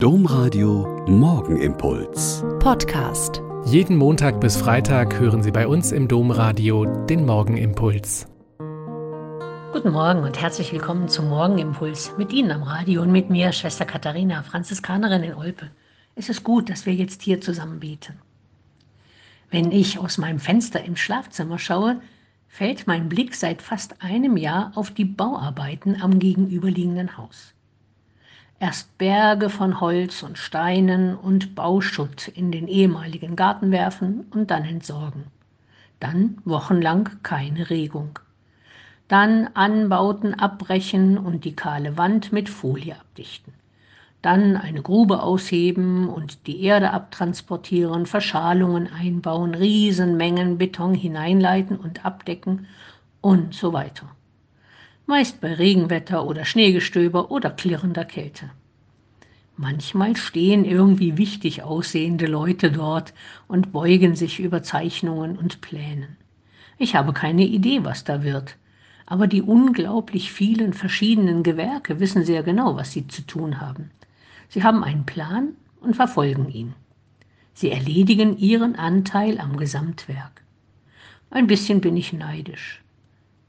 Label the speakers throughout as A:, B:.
A: Domradio Morgenimpuls.
B: Podcast.
C: Jeden Montag bis Freitag hören Sie bei uns im Domradio den Morgenimpuls.
D: Guten Morgen und herzlich willkommen zum Morgenimpuls mit Ihnen am Radio und mit mir, Schwester Katharina, Franziskanerin in Olpe. Es ist gut, dass wir jetzt hier zusammen beten. Wenn ich aus meinem Fenster im Schlafzimmer schaue, fällt mein Blick seit fast einem Jahr auf die Bauarbeiten am gegenüberliegenden Haus. Erst Berge von Holz und Steinen und Bauschutt in den ehemaligen Garten werfen und dann entsorgen. Dann wochenlang keine Regung. Dann Anbauten abbrechen und die kahle Wand mit Folie abdichten. Dann eine Grube ausheben und die Erde abtransportieren, Verschalungen einbauen, Riesenmengen Beton hineinleiten und abdecken und so weiter meist bei Regenwetter oder Schneegestöber oder klirrender Kälte. Manchmal stehen irgendwie wichtig aussehende Leute dort und beugen sich über Zeichnungen und Plänen. Ich habe keine Idee, was da wird, aber die unglaublich vielen verschiedenen Gewerke wissen sehr genau, was sie zu tun haben. Sie haben einen Plan und verfolgen ihn. Sie erledigen ihren Anteil am Gesamtwerk. Ein bisschen bin ich neidisch.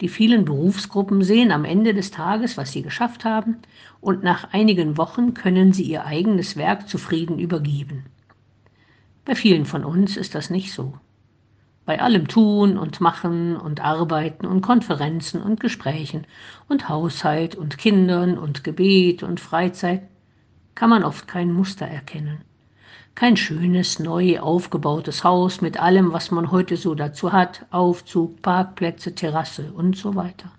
D: Die vielen Berufsgruppen sehen am Ende des Tages, was sie geschafft haben, und nach einigen Wochen können sie ihr eigenes Werk zufrieden übergeben. Bei vielen von uns ist das nicht so. Bei allem Tun und Machen und Arbeiten und Konferenzen und Gesprächen und Haushalt und Kindern und Gebet und Freizeit kann man oft kein Muster erkennen. Kein schönes, neu aufgebautes Haus mit allem, was man heute so dazu hat, Aufzug, Parkplätze, Terrasse und so weiter.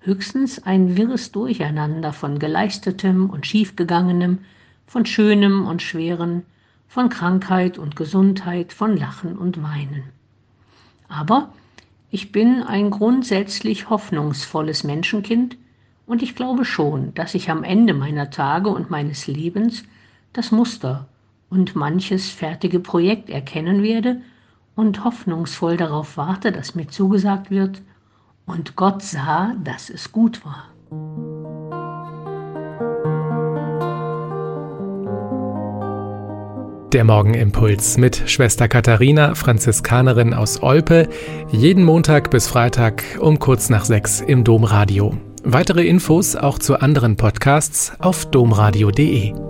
D: Höchstens ein wirres Durcheinander von geleistetem und schiefgegangenem, von schönem und schweren, von Krankheit und Gesundheit, von Lachen und Weinen. Aber ich bin ein grundsätzlich hoffnungsvolles Menschenkind und ich glaube schon, dass ich am Ende meiner Tage und meines Lebens das Muster und manches fertige Projekt erkennen werde und hoffnungsvoll darauf warte, dass mir zugesagt wird, und Gott sah, dass es gut war.
C: Der Morgenimpuls mit Schwester Katharina, Franziskanerin aus Olpe, jeden Montag bis Freitag um kurz nach sechs im Domradio. Weitere Infos auch zu anderen Podcasts auf domradio.de.